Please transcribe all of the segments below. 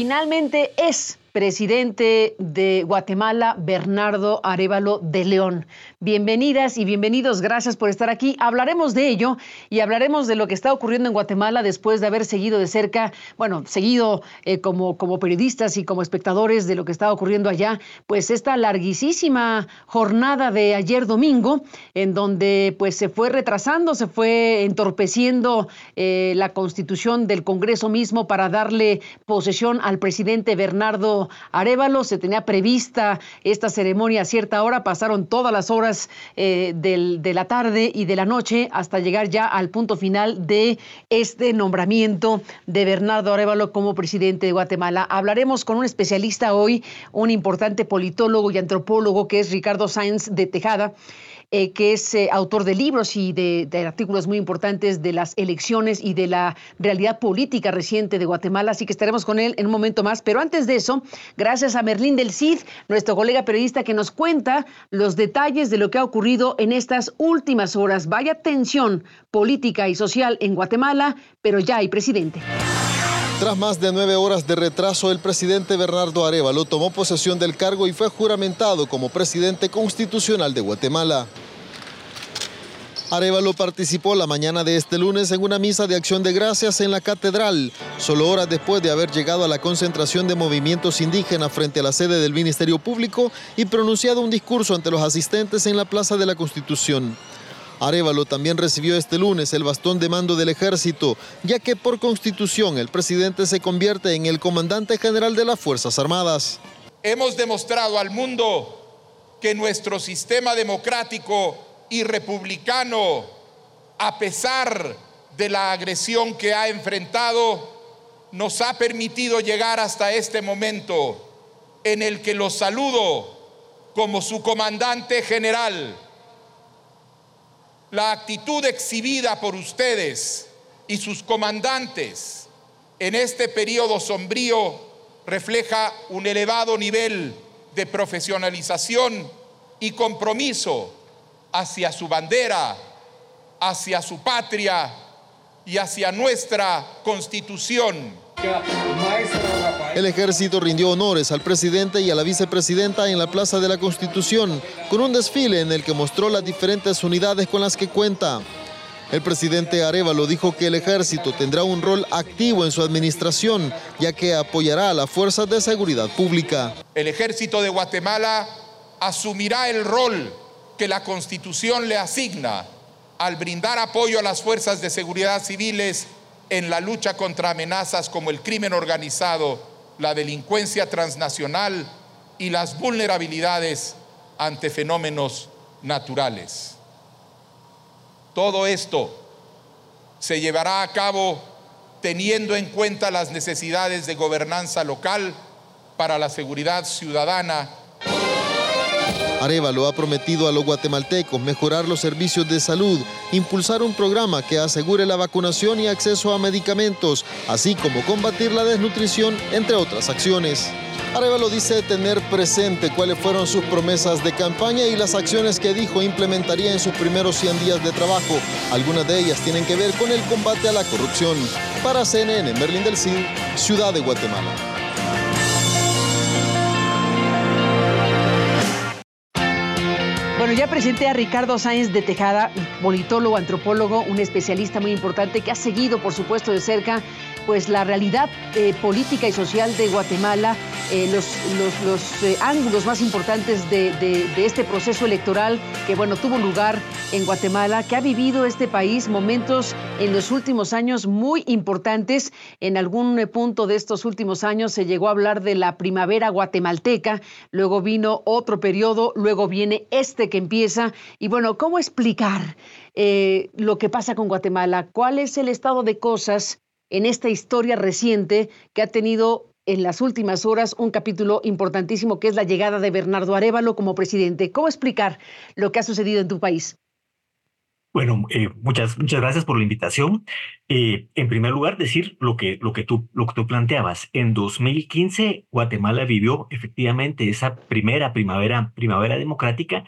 Finalmente es presidente de Guatemala, Bernardo Arevalo de León. Bienvenidas y bienvenidos, gracias por estar aquí. Hablaremos de ello y hablaremos de lo que está ocurriendo en Guatemala después de haber seguido de cerca, bueno, seguido eh, como, como periodistas y como espectadores de lo que está ocurriendo allá, pues esta larguísima jornada de ayer domingo, en donde pues se fue retrasando, se fue entorpeciendo eh, la constitución del Congreso mismo para darle posesión al presidente Bernardo Arevalo. Se tenía prevista esta ceremonia a cierta hora, pasaron todas las horas eh, de la tarde y de la noche hasta llegar ya al punto final de este nombramiento de Bernardo Arevalo como presidente de Guatemala. Hablaremos con un especialista hoy, un importante politólogo y antropólogo que es Ricardo Sáenz de Tejada. Eh, que es eh, autor de libros y de, artículos muy importantes de las elecciones y de la realidad política reciente de Guatemala. Así que estaremos con él en un momento más. Pero antes de eso, gracias a Merlín del Cid, nuestro colega periodista que nos cuenta los detalles de lo que ha ocurrido en estas últimas horas. Vaya tensión política y social en Guatemala, pero ya hay presidente. Tras más de nueve horas de retraso, el presidente Bernardo Arevalo tomó posesión del cargo y fue juramentado como presidente constitucional de Guatemala. Arevalo participó la mañana de este lunes en una misa de acción de gracias en la catedral, solo horas después de haber llegado a la concentración de movimientos indígenas frente a la sede del Ministerio Público y pronunciado un discurso ante los asistentes en la Plaza de la Constitución. Arevalo también recibió este lunes el bastón de mando del ejército, ya que por constitución el presidente se convierte en el comandante general de las Fuerzas Armadas. Hemos demostrado al mundo que nuestro sistema democrático y republicano, a pesar de la agresión que ha enfrentado, nos ha permitido llegar hasta este momento en el que lo saludo como su comandante general la actitud exhibida por ustedes y sus comandantes en este periodo sombrío refleja un elevado nivel de profesionalización y compromiso hacia su bandera, hacia su patria y hacia nuestra constitución. El ejército rindió honores al presidente y a la vicepresidenta en la Plaza de la Constitución, con un desfile en el que mostró las diferentes unidades con las que cuenta. El presidente Arevalo dijo que el ejército tendrá un rol activo en su administración, ya que apoyará a las fuerzas de seguridad pública. El ejército de Guatemala asumirá el rol que la constitución le asigna al brindar apoyo a las fuerzas de seguridad civiles en la lucha contra amenazas como el crimen organizado, la delincuencia transnacional y las vulnerabilidades ante fenómenos naturales. Todo esto se llevará a cabo teniendo en cuenta las necesidades de gobernanza local para la seguridad ciudadana Arevalo ha prometido a los guatemaltecos mejorar los servicios de salud, impulsar un programa que asegure la vacunación y acceso a medicamentos, así como combatir la desnutrición, entre otras acciones. Arevalo dice tener presente cuáles fueron sus promesas de campaña y las acciones que dijo implementaría en sus primeros 100 días de trabajo. Algunas de ellas tienen que ver con el combate a la corrupción. Para CNN, Merlin del Cid, Ciudad de Guatemala. Bueno, ya presenté a Ricardo Sáenz de Tejada, politólogo, antropólogo, un especialista muy importante que ha seguido, por supuesto, de cerca pues la realidad eh, política y social de Guatemala, eh, los, eh, ángulos más importantes de, de, este proceso electoral que bueno tuvo lugar en Guatemala, que ha vivido este país momentos en los últimos años muy importantes. En algún punto de estos últimos años se llegó a hablar de la primavera guatemalteca, luego vino otro periodo, luego viene este que empieza. Y bueno, ¿cómo explicar lo que pasa con Guatemala? ¿Cuál es el estado de cosas? En esta historia reciente que ha tenido en las últimas horas un capítulo importantísimo que es la llegada de Bernardo Arevalo como presidente. ¿Cómo explicar lo que ha sucedido en tu país? Bueno, eh, muchas, muchas gracias por la invitación. Eh, en primer lugar, decir lo que, lo, que tú, lo que tú planteabas. En 2015, Guatemala vivió efectivamente esa primera primavera, primavera democrática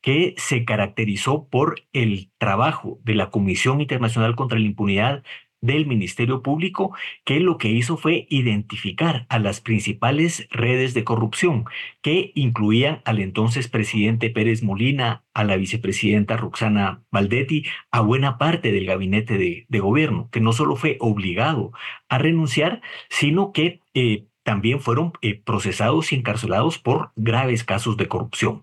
que se caracterizó por el trabajo de la Comisión Internacional contra la Impunidad, del Ministerio Público, que lo que hizo fue identificar a las principales redes de corrupción, que incluían al entonces presidente Pérez Molina, a la vicepresidenta Roxana Valdetti, a buena parte del gabinete de, gobierno, que no solo fue obligado a renunciar, sino que eh, también fueron eh, procesados y encarcelados por graves casos de corrupción.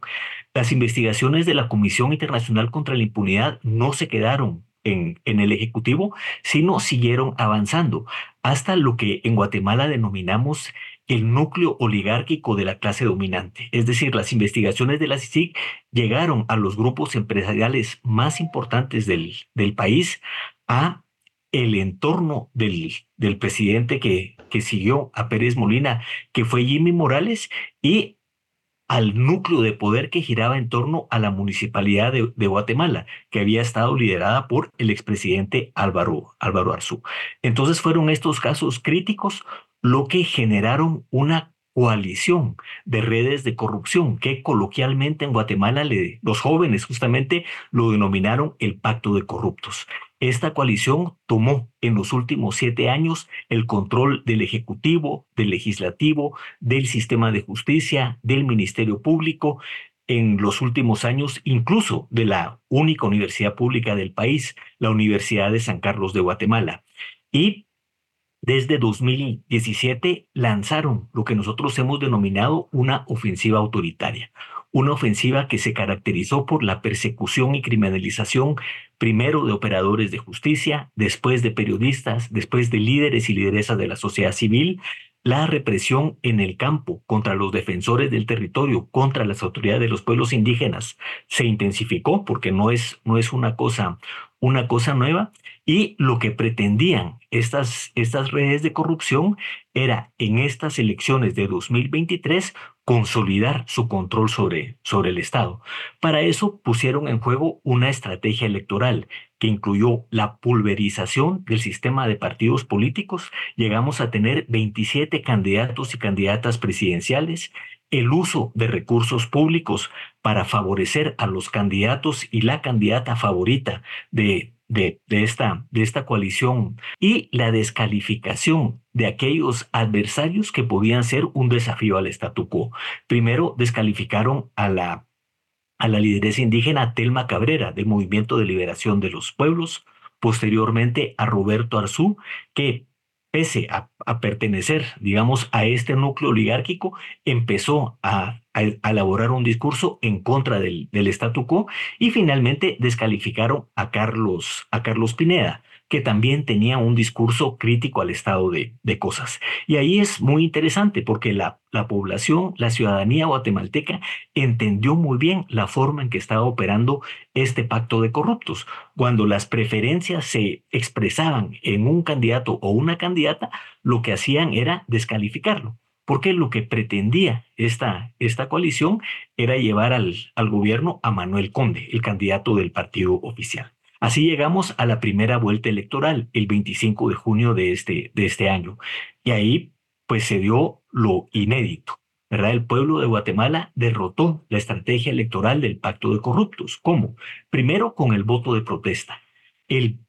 Las investigaciones de la Comisión Internacional contra la Impunidad no se quedaron en, el Ejecutivo, sino siguieron avanzando hasta lo que en Guatemala denominamos el núcleo oligárquico de la clase dominante. Es decir, las investigaciones de la CICIG llegaron a los grupos empresariales más importantes del, del país, a el entorno del, del presidente que, que siguió a Pérez Molina, que fue Jimmy Morales, y al núcleo de poder que giraba en torno a la municipalidad de, Guatemala, que había estado liderada por el expresidente Álvaro, Álvaro Arzú. Entonces fueron estos casos críticos lo que generaron una coalición de redes de corrupción que coloquialmente en Guatemala los jóvenes justamente lo denominaron el pacto de corruptos. Esta coalición tomó en los últimos siete años el control del Ejecutivo, del Legislativo, del sistema de justicia, del Ministerio Público, en los últimos años incluso de la única universidad pública del país, la Universidad de San Carlos de Guatemala. Y desde 2017 lanzaron lo que nosotros hemos denominado una ofensiva autoritaria, una ofensiva que se caracterizó por la persecución y criminalización primero de operadores de justicia, después de periodistas, después de líderes y lideresas de la sociedad civil, la represión en el campo contra los defensores del territorio, contra las autoridades de los pueblos indígenas, se intensificó porque no es, no es una, cosa, una cosa nueva y lo que pretendían estas, estas redes de corrupción era en estas elecciones de 2023 consolidar su control sobre, sobre el Estado. Para eso pusieron en juego una estrategia electoral que incluyó la pulverización del sistema de partidos políticos. Llegamos a tener 27 candidatos y candidatas presidenciales, el uso de recursos públicos para favorecer a los candidatos y la candidata favorita de de, esta, de esta coalición y la descalificación de aquellos adversarios que podían ser un desafío al statu quo. Primero descalificaron a la, a la lideresa indígena Telma Cabrera del Movimiento de Liberación de los Pueblos, posteriormente a Roberto Arzú, que pese a, pertenecer, digamos, a este núcleo oligárquico, empezó a, elaborar un discurso en contra del, del statu quo y finalmente descalificaron a Carlos, a Carlos Pineda, que también tenía un discurso crítico al estado de, cosas. Y ahí es muy interesante porque la, la población, la ciudadanía guatemalteca entendió muy bien la forma en que estaba operando este pacto de corruptos. Cuando las preferencias se expresaban en un candidato o una candidata, lo que hacían era descalificarlo porque lo que pretendía esta, esta coalición era llevar al, al, gobierno a Manuel Conde, el candidato del partido oficial. Así llegamos a la primera vuelta electoral, el 25 de junio de este, de este año. Y ahí, pues se dio lo inédito. ¿verdad? El pueblo de Guatemala derrotó la estrategia electoral del pacto de corruptos. ¿Cómo? Primero con el voto de protesta. El,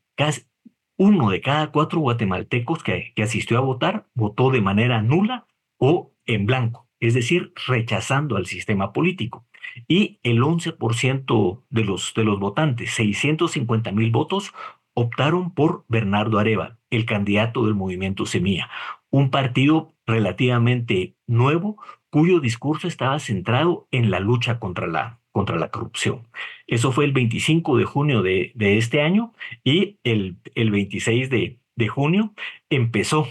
uno de cada cuatro guatemaltecos que, que asistió a votar votó de manera nula o en blanco, es decir, rechazando al sistema político y el 11% de los, de los votantes, 650 mil votos, optaron por Bernardo Areva, el candidato del movimiento Semilla, un partido relativamente nuevo cuyo discurso estaba centrado en la lucha contra la, contra la corrupción. Eso fue el 25 de junio de, de este año y el, el 26 de, de junio empezó,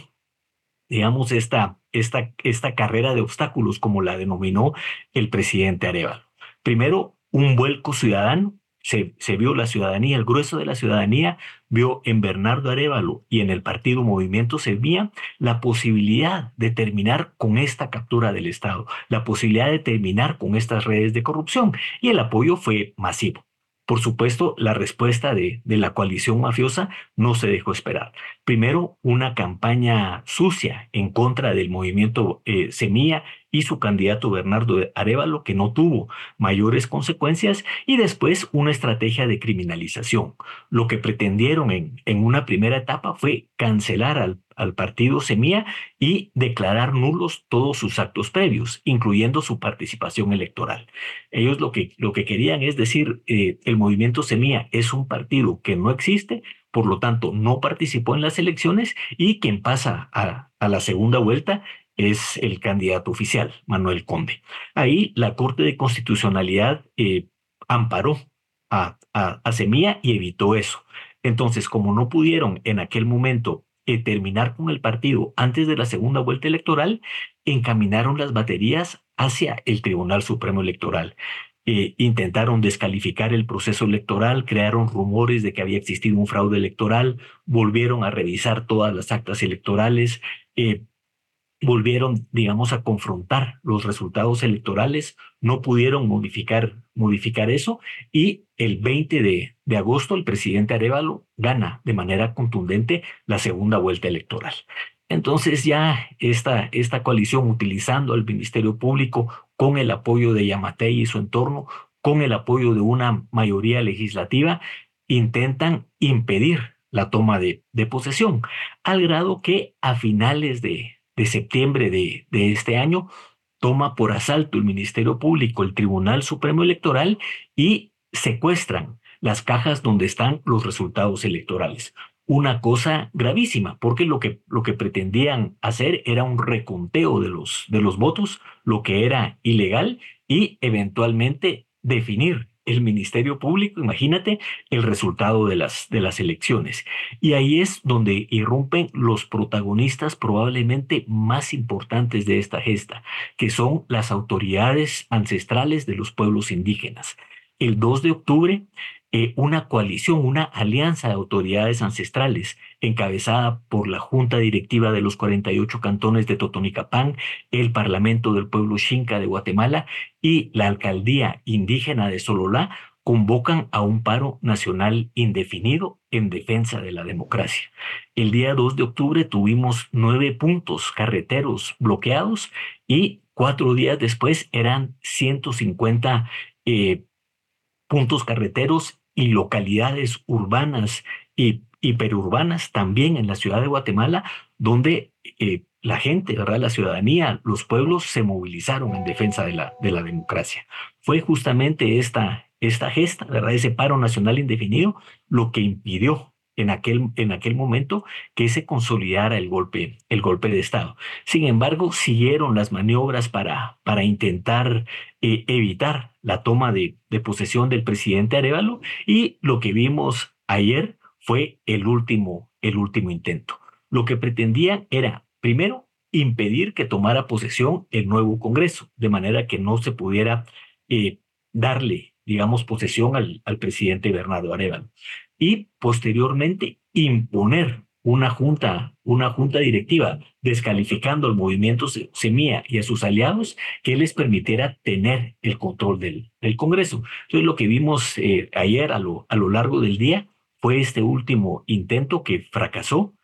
digamos, esta, esta, esta carrera de obstáculos, como la denominó el presidente Arevalo. Primero, un vuelco ciudadano. Se, se, vio la ciudadanía, el grueso de la ciudadanía vio en Bernardo Arevalo y en el partido Movimiento Sevilla la posibilidad de terminar con esta captura del Estado, la posibilidad de terminar con estas redes de corrupción y el apoyo fue masivo. Por supuesto, la respuesta de, de la coalición mafiosa no se dejó esperar. Primero una campaña sucia en contra del movimiento eh, Semilla y su candidato Bernardo Arevalo, que no tuvo mayores consecuencias, y después una estrategia de criminalización. Lo que pretendieron en, en una primera etapa fue cancelar al, al partido Semilla y declarar nulos todos sus actos previos, incluyendo su participación electoral. Ellos lo que, lo que querían es decir, eh, el movimiento Semilla es un partido que no existe, por lo tanto no participó en las elecciones y quien pasa a, la segunda vuelta es el candidato oficial, Manuel Conde. Ahí la Corte de Constitucionalidad eh, amparó a, a, Semilla y evitó eso. Entonces, como no pudieron en aquel momento eh, terminar con el partido antes de la segunda vuelta electoral, encaminaron las baterías hacia el Tribunal Supremo Electoral. Eh, intentaron descalificar el proceso electoral, crearon rumores de que había existido un fraude electoral, volvieron a revisar todas las actas electorales, volvieron, digamos, a confrontar los resultados electorales, no pudieron modificar, modificar eso y el 20 de, de agosto el presidente Arevalo gana de manera contundente la segunda vuelta electoral. Entonces ya esta, esta coalición utilizando al Ministerio Público con el apoyo de Yamatei y su entorno, con el apoyo de una mayoría legislativa, intentan impedir la toma de, posesión, al grado que a finales de, septiembre de este año, toma por asalto el Ministerio Público, el Tribunal Supremo Electoral y secuestran las cajas donde están los resultados electorales. Una cosa gravísima, porque lo que, lo que pretendían hacer era un reconteo de los, de los votos, lo que era ilegal, y eventualmente definir el Ministerio Público, imagínate el resultado de las, de las elecciones. Y ahí es donde irrumpen los protagonistas probablemente más importantes de esta gesta, que son las autoridades ancestrales de los pueblos indígenas. El 2 de octubre, eh, una coalición, una alianza de autoridades ancestrales encabezada por la Junta Directiva de los 48 cantones de Totonicapán, el Parlamento del Pueblo Xinca de Guatemala y la Alcaldía Indígena de Sololá, convocan a un paro nacional indefinido en defensa de la democracia. El día 2 de octubre tuvimos nueve puntos carreteros bloqueados y cuatro días después eran 150 eh, puntos carreteros y localidades urbanas y hiperurbanas también en la ciudad de Guatemala, donde eh, la gente, ¿verdad? la ciudadanía, los pueblos se movilizaron en defensa de la, de la democracia. Fue justamente esta, esta gesta, ¿verdad? ese paro nacional indefinido, lo que impidió en aquel, en aquel momento que se consolidara el golpe, el golpe de Estado. Sin embargo, siguieron las maniobras para, para intentar eh, evitar la toma de, posesión del presidente Arevalo y lo que vimos ayer fue el último, el último intento. Lo que pretendían era, primero, impedir que tomara posesión el nuevo Congreso, de manera que no se pudiera eh, darle, digamos, posesión al, al presidente Bernardo Arevalo y posteriormente imponer una junta, una junta directiva descalificando al movimiento Semilla y a sus aliados que les permitiera tener el control del, del Congreso. Entonces lo que vimos eh, ayer a lo, a lo largo del día fue este último intento que fracasó.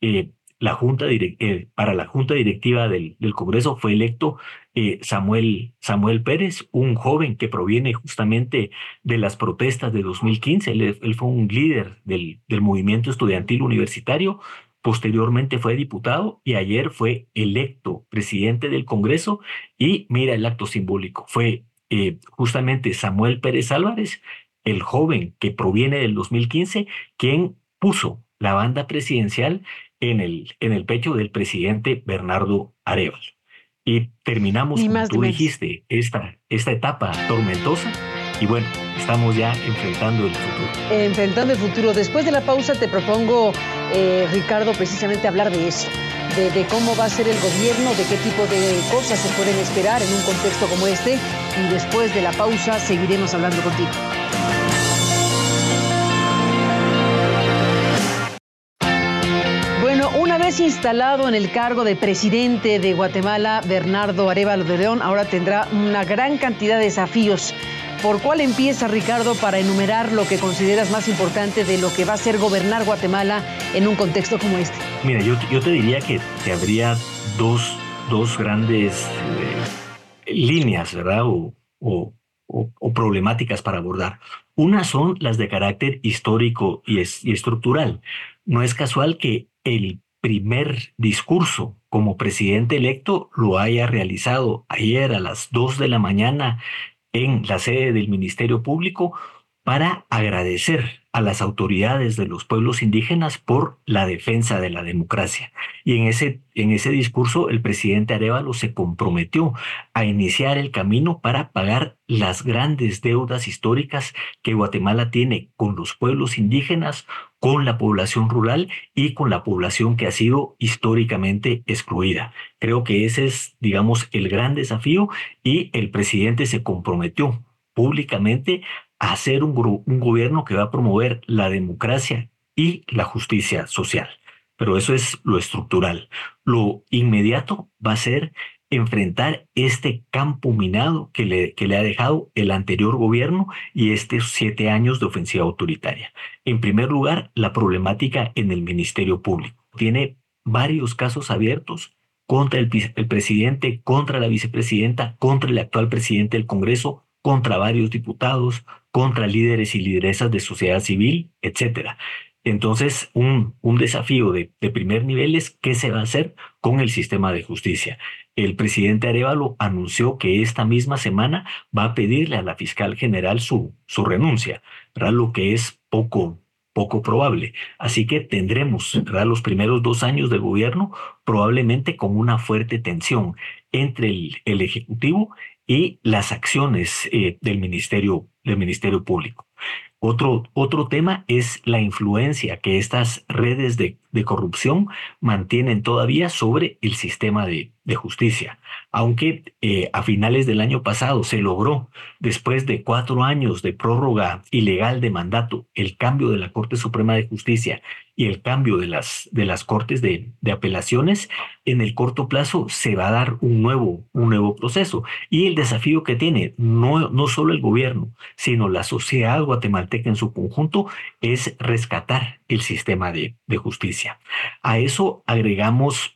Eh, la junta eh, para la junta directiva del, Congreso fue electo eh, Samuel, Samuel Pérez, un joven que proviene justamente de las protestas de 2015. Él, fue un líder del, del, movimiento estudiantil universitario. Posteriormente fue diputado y ayer fue electo presidente del Congreso. Y mira el acto simbólico. Fue eh, justamente Samuel Pérez Álvarez, el joven que proviene del 2015, quien puso la banda presidencial en el, en el pecho del presidente Bernardo Arevalo. Y terminamos, como tú dijiste, esta, esta etapa tormentosa. Y bueno, estamos ya enfrentando el futuro. Enfrentando el futuro. Después de la pausa te propongo, eh, Ricardo, precisamente hablar de eso. De, de, cómo va a ser el gobierno, de qué tipo de cosas se pueden esperar en un contexto como este. Y después de la pausa seguiremos hablando contigo. Instalado en el cargo de presidente de Guatemala, Bernardo Arevalo de León ahora tendrá una gran cantidad de desafíos ¿Por cuál empieza, Ricardo, para enumerar lo que consideras más importante de lo que va a ser gobernar Guatemala en un contexto como este? Mira, yo, te diría que, que habría dos, dos grandes eh, líneas, ¿verdad? O, o, o, problemáticas para abordar. Una son las de carácter histórico y, y estructural. No es casual que el primer discurso como presidente electo lo haya realizado ayer a las 2 de la mañana en la sede del Ministerio Público para agradecer a las autoridades de los pueblos indígenas por la defensa de la democracia. Y en ese, en ese discurso el presidente Arevalo se comprometió a iniciar el camino para pagar las grandes deudas históricas que Guatemala tiene con los pueblos indígenas, con la población rural y con la población que ha sido históricamente excluida. Creo que ese es, digamos, el gran desafío y el presidente se comprometió públicamente hacer un, un gobierno que va a promover la democracia y la justicia social. Pero eso es lo estructural. Lo inmediato va a ser enfrentar este campo minado que le, que le ha dejado el anterior gobierno y estos siete años de ofensiva autoritaria. En primer lugar, la problemática en el Ministerio Público. Tiene varios casos abiertos contra el, el presidente, contra la vicepresidenta, contra el actual presidente del Congreso, contra varios diputados, contra líderes y lideresas de sociedad civil, etcétera. Entonces, un, un desafío de, primer nivel es qué se va a hacer con el sistema de justicia. El presidente Arevalo anunció que esta misma semana va a pedirle a la fiscal general su, su renuncia, lo que es poco, poco probable. Así que tendremos ¿verdad? los primeros dos años de gobierno probablemente con una fuerte tensión entre el, el Ejecutivo y las acciones eh, del Ministerio del Ministerio Público. Otro, otro tema es la influencia que estas redes de, de corrupción mantienen todavía sobre el sistema de, de justicia. Aunque eh, a finales del año pasado se logró, después de cuatro años de prórroga ilegal de mandato, el cambio de la Corte Suprema de Justicia y el cambio de las, de las Cortes de, de apelaciones, en el corto plazo se va a dar un nuevo, un nuevo proceso. Y el desafío que tiene no, no solo el gobierno, sino la sociedad guatemalteca en su conjunto es rescatar el sistema de, de justicia. A eso agregamos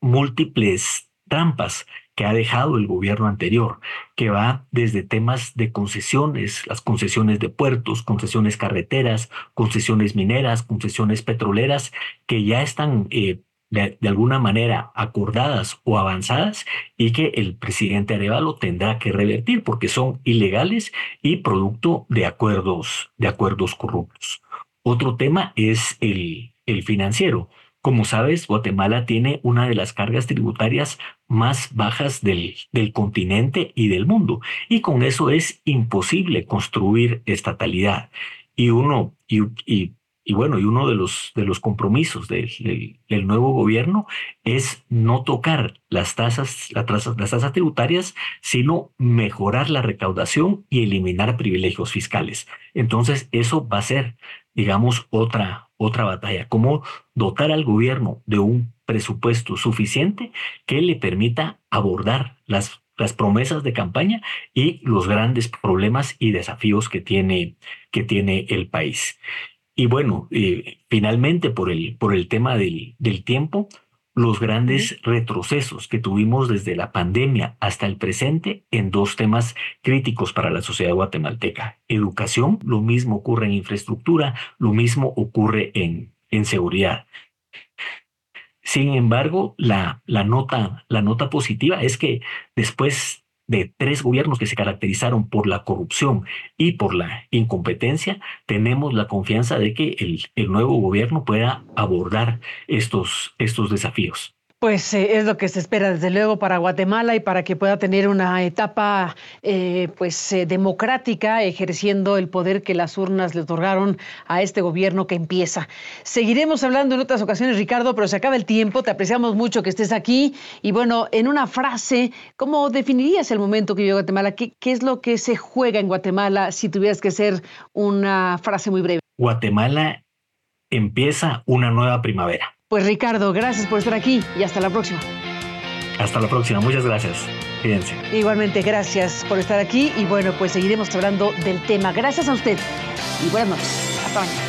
múltiples trampas que ha dejado el gobierno anterior, que va desde temas de concesiones, las concesiones de puertos, concesiones carreteras, concesiones mineras, concesiones petroleras, que ya están eh, de, alguna manera acordadas o avanzadas y que el presidente Arevalo tendrá que revertir porque son ilegales y producto de acuerdos, de acuerdos corruptos. Otro tema es el, el financiero. Como sabes, Guatemala tiene una de las cargas tributarias más bajas del, del, continente y del mundo, y con eso es imposible construir estatalidad. Y uno, y, y, bueno, y uno de los, de los compromisos del, del, nuevo gobierno es no tocar las tasas, las tasas tributarias, sino mejorar la recaudación y eliminar privilegios fiscales. Entonces, eso va a ser, digamos, otra, otra batalla, cómo dotar al gobierno de un presupuesto suficiente que le permita abordar las, las promesas de campaña y los grandes problemas y desafíos que tiene, que tiene el país. Y bueno, eh, finalmente por el, por el tema del, del tiempo, los grandes retrocesos que tuvimos desde la pandemia hasta el presente en dos temas críticos para la sociedad guatemalteca. Educación, lo mismo ocurre en infraestructura, lo mismo ocurre en, en seguridad. Sin embargo, la, la, nota, la nota positiva es que después de tres gobiernos que se caracterizaron por la corrupción y por la incompetencia, tenemos la confianza de que el, el nuevo gobierno pueda abordar estos, estos desafíos. Pues eh, es lo que se espera desde luego para Guatemala y para que pueda tener una etapa eh, pues eh, democrática ejerciendo el poder que las urnas le otorgaron a este gobierno que empieza. Seguiremos hablando en otras ocasiones, Ricardo, pero se acaba el tiempo. Te apreciamos mucho que estés aquí y bueno, en una frase, ¿cómo definirías el momento que vive Guatemala? ¿Qué, qué es lo que se juega en Guatemala si tuvieras que ser una frase muy breve? Guatemala empieza una nueva primavera. Pues Ricardo, gracias por estar aquí y hasta la próxima. Hasta la próxima, muchas gracias. Fíjense. Igualmente, gracias por estar aquí y bueno, pues seguiremos hablando del tema. Gracias a usted y buenas noches. Hasta mañana.